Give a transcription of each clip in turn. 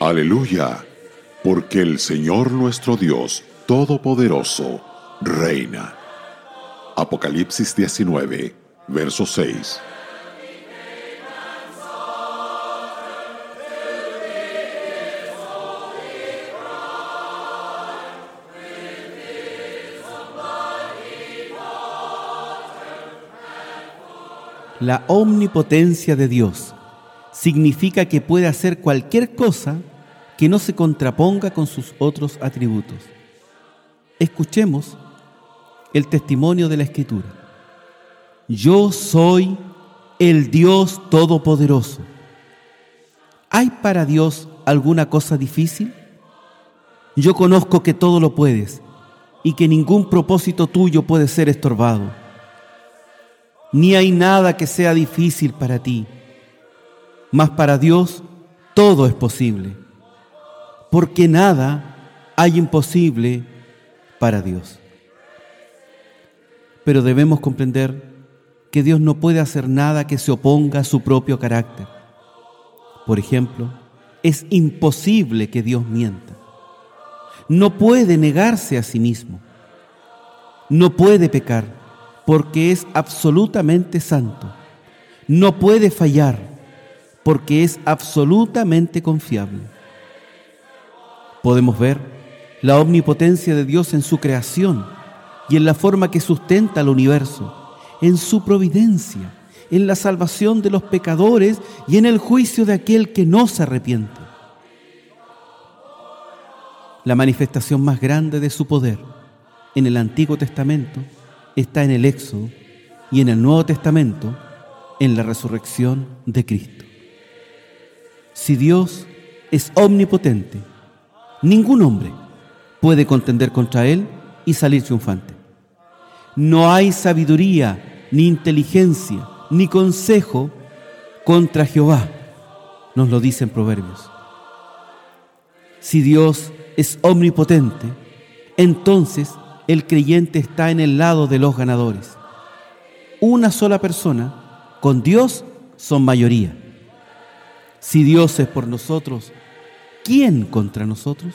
Aleluya, porque el Señor nuestro Dios Todopoderoso reina. Apocalipsis 19, verso 6. La omnipotencia de Dios significa que puede hacer cualquier cosa que no se contraponga con sus otros atributos. Escuchemos el testimonio de la Escritura. Yo soy el Dios Todopoderoso. ¿Hay para Dios alguna cosa difícil? Yo conozco que todo lo puedes y que ningún propósito tuyo puede ser estorbado ni hay nada que sea difícil para ti. Mas para Dios todo es posible, porque nada hay imposible para Dios. Pero debemos comprender que Dios no puede hacer nada que se oponga a su propio carácter. Por ejemplo, es imposible que Dios mienta. No puede negarse a sí mismo. No puede pecar porque es absolutamente santo. No puede fallar porque es absolutamente confiable. Podemos ver la omnipotencia de Dios en su creación y en la forma que sustenta al universo, en su providencia, en la salvación de los pecadores y en el juicio de aquel que no se arrepiente. La manifestación más grande de su poder en el Antiguo Testamento está en el Éxodo y en el Nuevo Testamento en la resurrección de Cristo. Si Dios es omnipotente, ningún hombre puede contender contra Él y salir triunfante. No hay sabiduría, ni inteligencia, ni consejo contra Jehová, nos lo dicen Proverbios. Si Dios es omnipotente, entonces el creyente está en el lado de los ganadores. Una sola persona, con Dios son mayoría. Si Dios es por nosotros, ¿quién contra nosotros?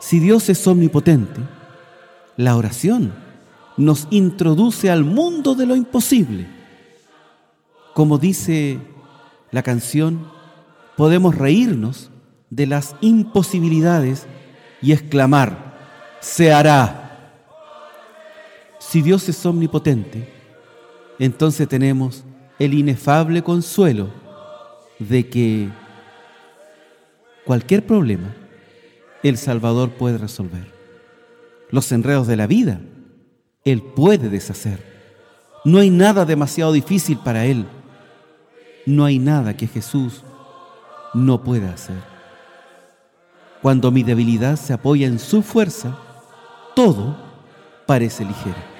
Si Dios es omnipotente, la oración nos introduce al mundo de lo imposible. Como dice la canción, podemos reírnos de las imposibilidades y exclamar, se hará. Si Dios es omnipotente, entonces tenemos el inefable consuelo de que cualquier problema el Salvador puede resolver. Los enredos de la vida, Él puede deshacer. No hay nada demasiado difícil para Él. No hay nada que Jesús no pueda hacer. Cuando mi debilidad se apoya en su fuerza, todo parece ligero.